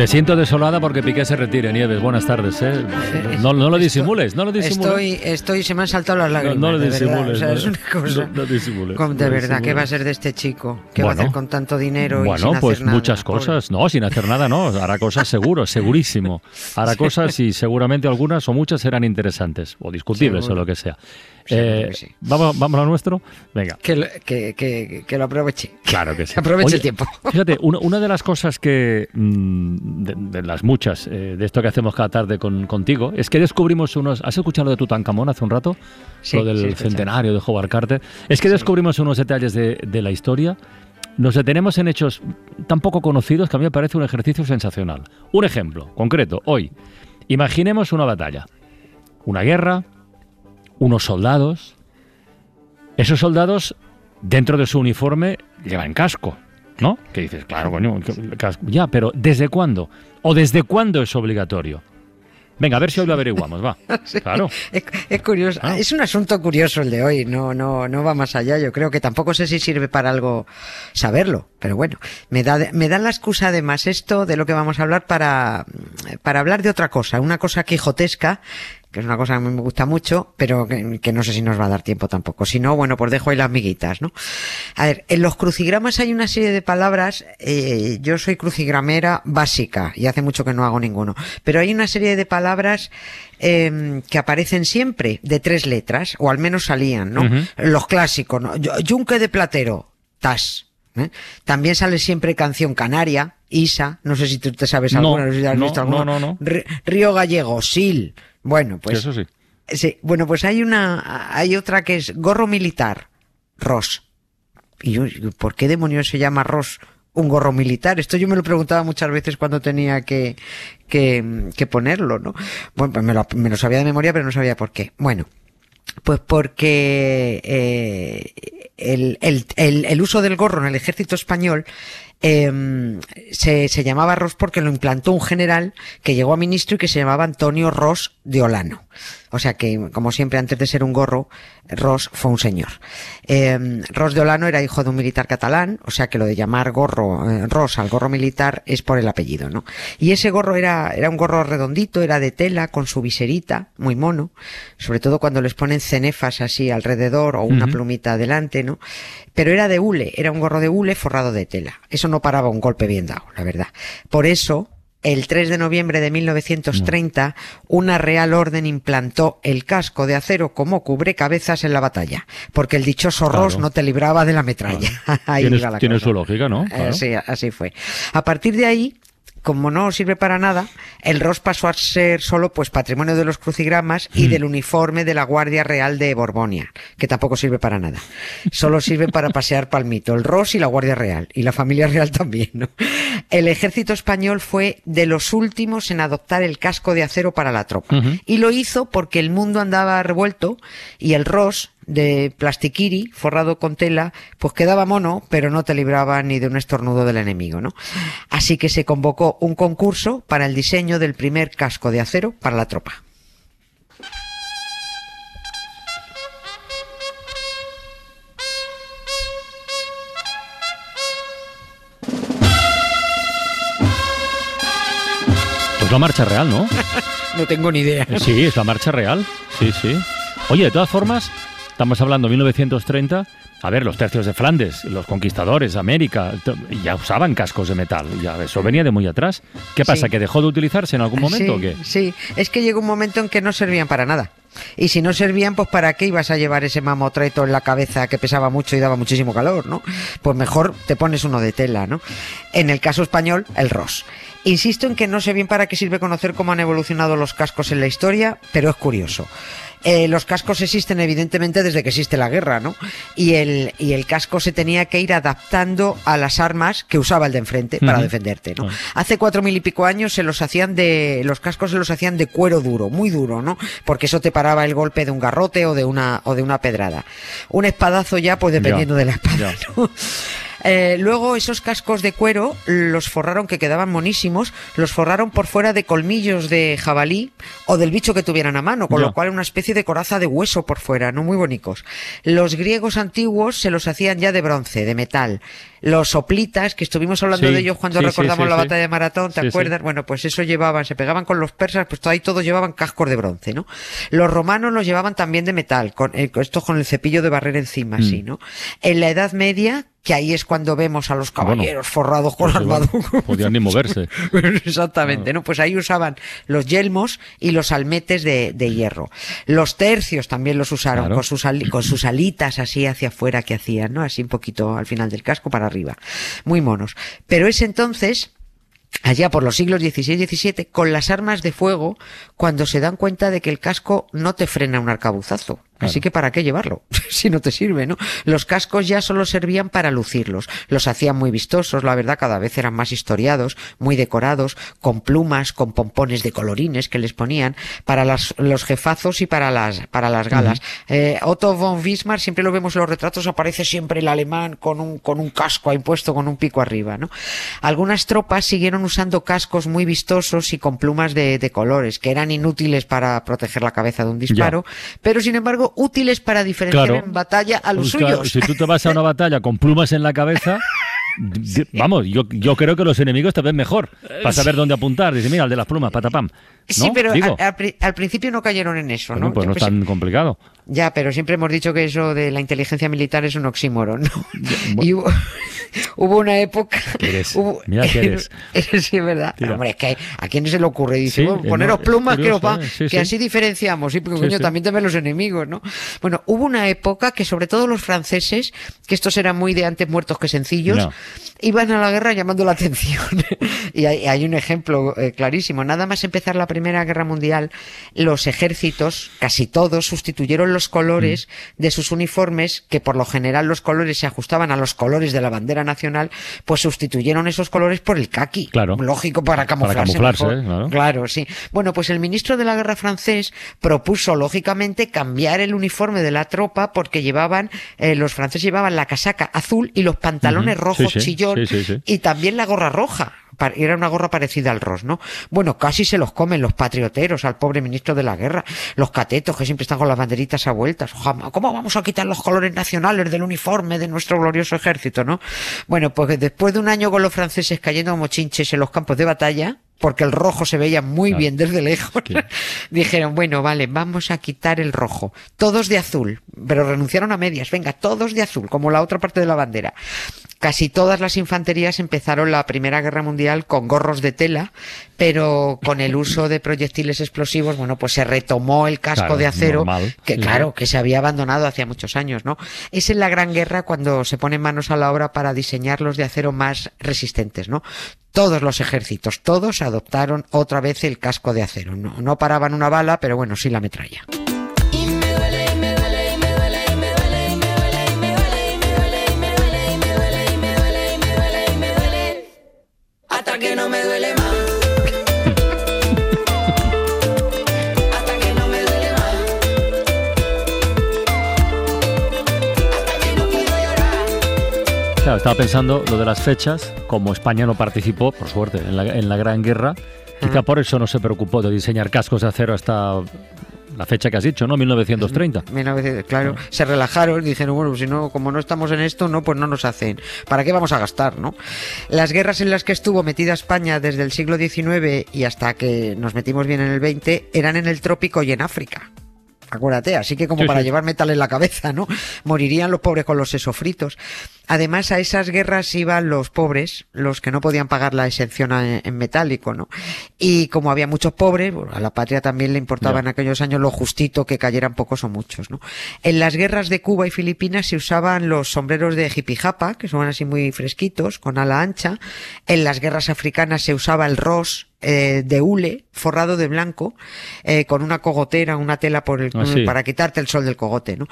Te siento desolada porque Piqué se retire, Nieves. Buenas tardes, ¿eh? No, no lo disimules, no lo disimules. Estoy, estoy, se me han saltado las lágrimas. No, no lo disimules. O sea, es no, una cosa. no- disimules, de verdad, ¿qué va a ser de este chico? ¿Qué va a Bueno. hacer con tanto dinero? y Bueno, sin pues hacer nada? muchas Pobre. cosas. No, sin hacer nada, no. Hará cosas seguro, segurísimo. Hará cosas y seguramente algunas o muchas serán interesantes o discutibles Seguro. o lo que sea. Eh, sí. ¿vamos, ¿Vamos a nuestro? Venga. Que, lo- que, que, que lo aproveche. Claro que sí. Aproveche Oye, el tiempo. Fíjate, una, una de las cosas que, mm, de, de las muchas, eh, de esto que hacemos cada tarde con, contigo, es que descubrimos unos... ¿Has escuchado lo de Tutankamón hace un rato? Sí, lo del sí, centenario de Howard Carter. Es que descubrimos unos detalles de, de la historia. Nos detenemos en hechos tan poco conocidos que a mí me parece un ejercicio sensacional. Un ejemplo concreto, hoy. Imaginemos una batalla, una guerra, unos soldados. Esos soldados, dentro de su uniforme, llevan casco, ¿no? Que dices, claro, coño, casco. Ya, pero ¿desde cuándo? ¿O desde cuándo es obligatorio? Venga, a ver si hoy lo averiguamos, va. Claro. Es, es curioso, Ah. es un asunto curioso el de hoy, no, no, no va más allá. Yo creo que tampoco sé si sirve para algo saberlo, pero bueno, me da, me da la excusa además esto de lo que vamos a hablar para, para hablar de otra cosa, una cosa quijotesca, que es una cosa que a mí me gusta mucho, pero que, que no sé si nos va a dar tiempo tampoco. Si no, bueno, pues dejo ahí las miguitas, ¿no? A ver, en los crucigramas hay una serie de palabras, eh, yo soy crucigramera básica y hace mucho que no hago ninguno, pero hay una serie de palabras eh, que aparecen siempre de tres letras, o al menos salían, ¿no? Los clásicos, ¿no? Yunque de Platero, tas. ¿eh? También sale siempre canción canaria, Isa, no sé si tú te sabes alguna, no si has no, visto alguna. no, no, no. Río Gallego, Sil. Bueno, pues Eso sí. Sí, bueno, pues hay una, hay otra que es gorro militar, Ross. Y yo, ¿por qué demonios se llama Ross un gorro militar? Esto yo me lo preguntaba muchas veces cuando tenía que, que, que ponerlo, ¿no? Bueno, pues me lo, me lo sabía de memoria, pero no sabía por qué. Bueno, pues porque eh, el, el, el, el uso del gorro en el ejército español eh, se, se llamaba Ross porque lo implantó un general que llegó a ministro y que se llamaba Antonio Ross de Olano. O sea que, como siempre, antes de ser un gorro, Ross fue un señor. Eh, Ross de Olano era hijo de un militar catalán, o sea que lo de llamar gorro, eh, Ross al gorro militar es por el apellido, ¿no? Y ese gorro era, era un gorro redondito, era de tela, con su viserita, muy mono, sobre todo cuando les ponen cenefas así alrededor o una plumita adelante, ¿no? Pero era de hule, era un gorro de hule forrado de tela. Eso no paraba un golpe bien dado, la verdad. Por eso, el 3 de noviembre de 1930, una real orden implantó el casco de acero como cubrecabezas en la batalla, porque el dichoso Claro. Ross no te libraba de la metralla. Ahí Tiene, la tiene su lógica, ¿no? Eh, Claro. sí, así fue. A partir de ahí, como no sirve para nada, el ROS pasó a ser solo pues patrimonio de los crucigramas y Mm. del uniforme de la Guardia Real de Borbonia, que tampoco sirve para nada. Solo sirve para pasear palmito, el ROS y la Guardia Real, y la familia real también, ¿no? El ejército español fue de los últimos en adoptar el casco de acero para la tropa. Y lo hizo porque el mundo andaba revuelto y el ROS de plastiquiri, forrado con tela, pues quedaba mono, pero no te libraba ni de un estornudo del enemigo, ¿no? Así que se convocó un concurso para el diseño del primer casco de acero para la tropa. Pues la marcha real, ¿no? No tengo ni idea. Sí, es la marcha real. Sí, sí. Oye, de todas formas, estamos hablando de 1930. A ver, los tercios de Flandes, los conquistadores, América, ya usaban cascos de metal. Ya eso venía de muy atrás. ¿Qué pasa? Sí. ¿Que dejó de utilizarse en algún momento sí, o qué? Sí, es que llegó un momento en que no servían para nada. Y si no servían, pues ¿para qué ibas a llevar ese mamotreto en la cabeza que pesaba mucho y daba muchísimo calor, ¿no? Pues mejor te pones uno de tela, ¿no? En el caso español, el ROS. Insisto en que no sé bien para qué sirve conocer cómo han evolucionado los cascos en la historia, pero es curioso. Eh, los cascos existen evidentemente desde que existe la guerra, ¿no? Y el, y el casco se tenía que ir adaptando a las armas que usaba el de enfrente para defenderte, ¿no? Hace cuatro mil y pico años se los hacían de, los cascos se los hacían de cuero duro, muy duro, ¿no? Porque eso te paraba el golpe de un garrote o de una, o de una pedrada. Un espadazo ya, pues dependiendo Ya, de la espada. ¿no? Eh, luego esos cascos de cuero los forraron, que quedaban monísimos, los forraron por fuera de colmillos de jabalí o del bicho que tuvieran a mano, con lo cual una especie de coraza de hueso por fuera, no muy bonitos. Los griegos antiguos se los hacían ya de bronce, de metal. Los soplitas, que estuvimos hablando Sí, de ellos cuando sí, recordamos sí, la batalla de Maratón, ¿te acuerdas? Bueno, pues eso llevaban, se pegaban con los persas, pues ahí todos llevaban cascos de bronce, ¿no? Los romanos los llevaban también de metal, con eh, con esto con el cepillo de barrer encima, Mm. así, ¿no? En la Edad Media, que ahí es cuando vemos a los Ah, bueno. caballeros forrados con armadura. podían ni moverse. Exactamente, ¿no? Pues ahí usaban los yelmos y los almetes de, de hierro. Los tercios también los usaron Claro. con, sus con sus alitas así hacia afuera que hacían, ¿no? Así un poquito al final del casco para arriba. Muy monos. Pero es entonces allá por los siglos XVI y XVII, con las armas de fuego, cuando se dan cuenta de que el casco no te frena un arcabuzazo. Así que ¿para qué llevarlo? si no te sirve, ¿no? Los cascos ya solo servían para lucirlos. Los hacían muy vistosos, la verdad, cada vez eran más historiados, muy decorados, con plumas, con pompones de colorines que les ponían para las- los jefazos y para las, para las galas. Eh, Otto von Bismarck, siempre lo vemos en los retratos, aparece siempre el alemán con un, con un casco ahí puesto, con un pico arriba, ¿no? Algunas tropas siguieron usando cascos muy vistosos y con plumas de, de colores, que eran inútiles para proteger la cabeza de un disparo, pero sin embargo útiles para diferenciar Claro. en batalla a los Pues claro, suyos. si tú te vas a una batalla con plumas en la cabeza, vamos, yo, yo creo que los enemigos te ven mejor para saber dónde apuntar. Dice, mira, el de las plumas, patapam. Sí, pero Digo, al, al pri- al principio no cayeron en eso, bueno, ¿no? pues no Pues- es tan complicado. Ya, pero siempre hemos dicho que eso de la inteligencia militar es un oxímoron, ¿no? Y hubo, hubo una época... ¿Qué eres? hubo- Mira qué eres. sí, es verdad. Hombre, es que a quién se le ocurre. Dice, Sí, bueno, eh, poneros no, plumas que, os curioso, va- eh, sí, que sí. así diferenciamos. Sí, porque coño, también te ven los enemigos, ¿no? Bueno, hubo una época que sobre todo los franceses, que estos eran muy de antes muertos que sencillos, No. Iban a la guerra llamando la atención. y hay, hay un ejemplo eh, clarísimo. Nada más empezar la Primera Guerra Mundial, los ejércitos, casi todos, sustituyeron los colores Mm. de sus uniformes, que por lo general los colores se ajustaban a los colores de la bandera nacional, pues sustituyeron esos colores por el caqui. Claro. Lógico para camuflarse. camuflarse, mejor. ¿eh? Claro. Claro, sí. Bueno, pues el ministro de la guerra francés propuso, lógicamente, cambiar el uniforme de la tropa porque llevaban, eh, los franceses llevaban la casaca azul y los pantalones rojos sí, chillón sí, sí, sí. y también la gorra roja. Era una gorra parecida al ros, ¿no? Bueno, casi se los comen los patrioteros al pobre ministro de la guerra, los catetos que siempre están con las banderitas a vueltas. ¿Cómo vamos a quitar los colores nacionales del uniforme de nuestro glorioso ejército, no? Bueno, pues después de un año con los franceses cayendo como chinches en los campos de batalla, porque el rojo se veía muy Claro. bien desde lejos, Sí. dijeron, bueno, vale, vamos a quitar el rojo. Todos de azul, pero renunciaron a medias. Venga, todos de azul, como la otra parte de la bandera. Casi todas las infanterías empezaron la Primera Guerra Mundial con gorros de tela, pero con el uso de proyectiles explosivos, bueno, pues se retomó el casco Claro, de acero, normal. que claro, que se había abandonado hacía muchos años, ¿no? Es en la Gran Guerra cuando se ponen manos a la obra para diseñar los de acero más resistentes, ¿no? Todos los ejércitos, todos adoptaron otra vez el casco de acero. No, no paraban una bala, pero bueno, sí la metralla. Claro, estaba pensando lo de las fechas, como España no participó, por suerte, en la, en la Gran Guerra, quizá por eso no se preocupó de diseñar cascos de acero hasta la fecha que has dicho, ¿no? 1930. 1900, claro, se relajaron y dijeron, bueno, si no, como no estamos en esto, no, pues no nos hacen. ¿Para qué vamos a gastar, no? Las guerras en las que estuvo metida España desde el siglo XIX y hasta que nos metimos bien en el XX eran en el trópico y en África. Acuérdate, así que como Sí, para sí. llevar metal en la cabeza, ¿no? Morirían los pobres con los sesos fritos. Además, a esas guerras iban los pobres, los que no podían pagar la exención en metálico, ¿no? Y como había muchos pobres, bueno, a la patria también le importaba en aquellos años lo justito que cayeran pocos o muchos, ¿no? En las guerras de Cuba y Filipinas se usaban los sombreros de jipijapa, que son así muy fresquitos, con ala ancha. En las guerras africanas se usaba el ros, eh, de hule forrado de blanco eh, con una cogotera, una tela por el, Ah, sí. para quitarte el sol del cogote. ¿no?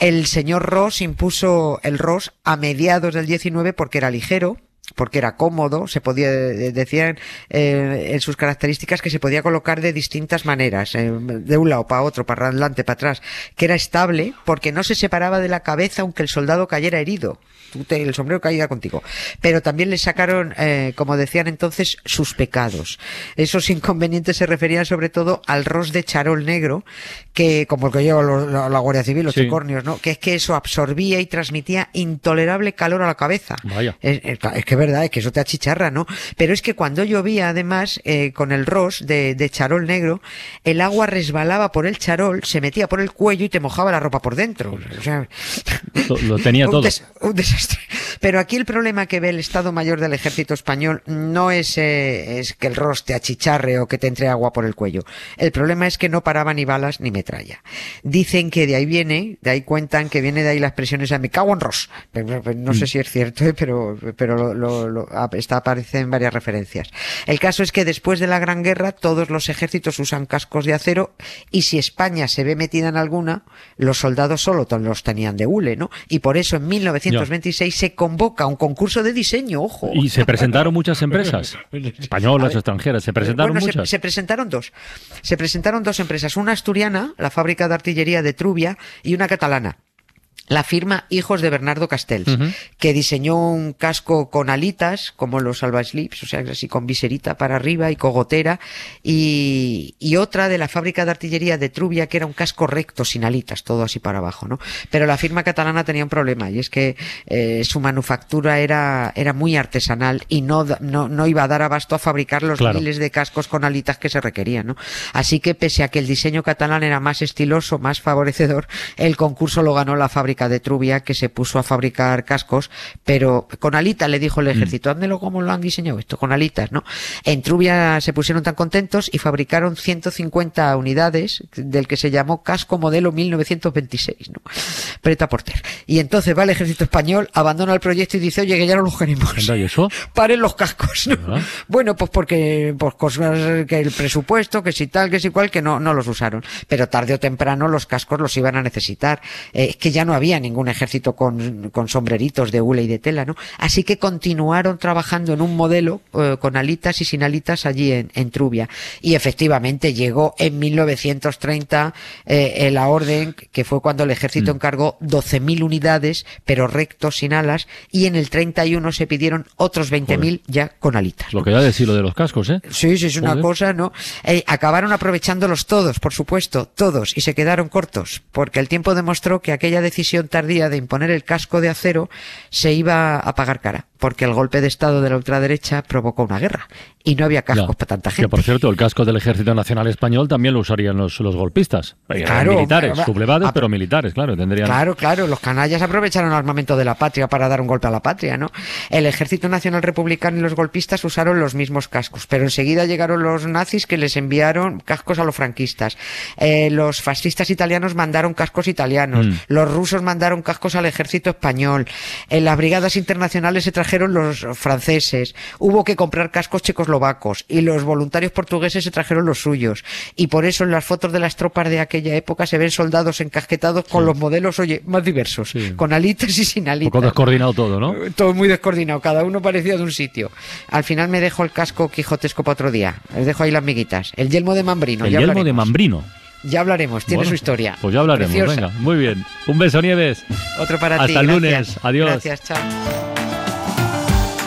El señor Ross impuso el Ross a mediados del 19 porque era ligero porque era cómodo, se podía, eh, decían eh, en sus características que se podía colocar de distintas maneras, eh, de un lado para otro, para adelante, para atrás, que era estable porque no se separaba de la cabeza aunque el soldado cayera herido. Tú te- el sombrero caía contigo. Pero también le sacaron, eh, como decían entonces, sus pecados. Esos inconvenientes se referían sobre todo al ros de charol negro, que como el que lleva lo- la, la Guardia Civil, los Sí. tricornios, ¿no? Que es que eso absorbía y transmitía intolerable calor a la cabeza. Vaya. Es, es- es que verdad, es que eso te achicharra, ¿no? Pero es que cuando llovía, además, eh, con el ros de, de charol negro, el agua resbalaba por el charol, se metía por el cuello y te mojaba la ropa por dentro. O sea, Lo, lo tenía un, todo. des- un desastre. Pero aquí el problema que ve el Estado Mayor del Ejército Español no es, eh, es que el ros te achicharre o que te entre agua por el cuello. El problema es que no paraba ni balas ni metralla. Dicen que de ahí viene, de ahí cuentan que viene de ahí la expresión esa, me cago en ros. Pero- pero No sé si es cierto, eh, pero, pero lo, lo- lo- ah, está, aparece en varias referencias. El caso es que después de la Gran Guerra todos los ejércitos usan cascos de acero y si España se ve metida en alguna, los soldados solo los tenían de hule, ¿no? Y por eso en 1926 se convoca un concurso de diseño, ojo. Y se presentaron muchas empresas, españolas o extranjeras, se presentaron Bueno, se- muchas. Se, presentaron dos. Se presentaron dos empresas, una asturiana, la fábrica de artillería de Trubia, y una catalana. La firma Hijos de Bernardo Castells, que diseñó un casco con alitas, como los Salva Slips, o sea, así con viserita para arriba y cogotera, y, y otra de la fábrica de artillería de Trubia, que era un casco recto, sin alitas, todo así para abajo, ¿no? Pero la firma catalana tenía un problema, y es que eh, su manufactura era, era muy artesanal y no, no, no iba a dar abasto a fabricar los Claro. miles de cascos con alitas que se requerían, ¿no? Así que pese a que el diseño catalán era más estiloso, más favorecedor, el concurso lo ganó la fábrica de Trubia que se puso a fabricar cascos, pero con alitas le dijo el ejército, ándelo como lo han diseñado esto, con alitas, ¿no? En Trubia se pusieron tan contentos y fabricaron 150 unidades del que se llamó casco modelo 1926, ¿no? Preta Porter. Y entonces va el ejército español, abandona el proyecto y dice, oye, que ya no los queremos Anda, ¿y eso? paren los cascos. ¿no? Bueno, pues porque pues cosas que el presupuesto, que si tal, que si cual, que no, no los usaron. Pero tarde o temprano los cascos los iban a necesitar. Eh, es que ya no había ningún ejército con, con sombreritos de hule y de tela, ¿no? Así que continuaron trabajando en un modelo eh, con alitas y sin alitas allí en, en Trubia. Y efectivamente llegó en 1930 eh, la orden, que fue cuando el ejército encargó 12.000 unidades, pero rectos, sin alas, y en el 31 se pidieron otros 20.000 ya con alitas. Lo que ya decir lo de los cascos, ¿eh? Sí, sí, es una Joder. cosa, ¿no? Eh, acabaron aprovechándolos todos, por supuesto, todos, y se quedaron cortos, porque el tiempo demostró que aquella decisión tardía de imponer el casco de acero se iba a pagar cara, porque el golpe de Estado de la ultraderecha provocó una guerra, y no había cascos Ya. para tanta Que gente. por cierto, el casco del Ejército Nacional Español también lo usarían los, los golpistas. Eh, Claro, militares, hombre, sublevados, pero militares, claro, tendrían. Claro, claro, los canallas aprovecharon el armamento de la patria para dar un golpe a la patria, ¿no? El Ejército Nacional Republicano y los golpistas usaron los mismos cascos, pero enseguida llegaron los nazis que les enviaron cascos a los franquistas. Eh, los fascistas italianos mandaron cascos italianos, Mm. los rusos mandaron cascos al ejército español, en las brigadas internacionales se trajeron los franceses, hubo que comprar cascos checoslovacos y los voluntarios portugueses se trajeron los suyos. Y por eso en las fotos de las tropas de aquella época se ven soldados encasquetados con los modelos, oye, más diversos, Sí. con alitas y sin Un alitas. poco descoordinado todo, ¿no? Eh, Todo muy descoordinado, cada uno parecía de un sitio. Al final me dejo el casco quijotesco para otro día. Les dejo ahí las miguitas. El yelmo de Mambrino. El ya yelmo de hablaremos. Mambrino. Ya hablaremos, tiene Bueno, su historia. Pues ya hablaremos, Preciosa. venga, muy bien. Un beso, Nieves. Otro para ti. Hasta el gracias. lunes. Adiós. Gracias, chao.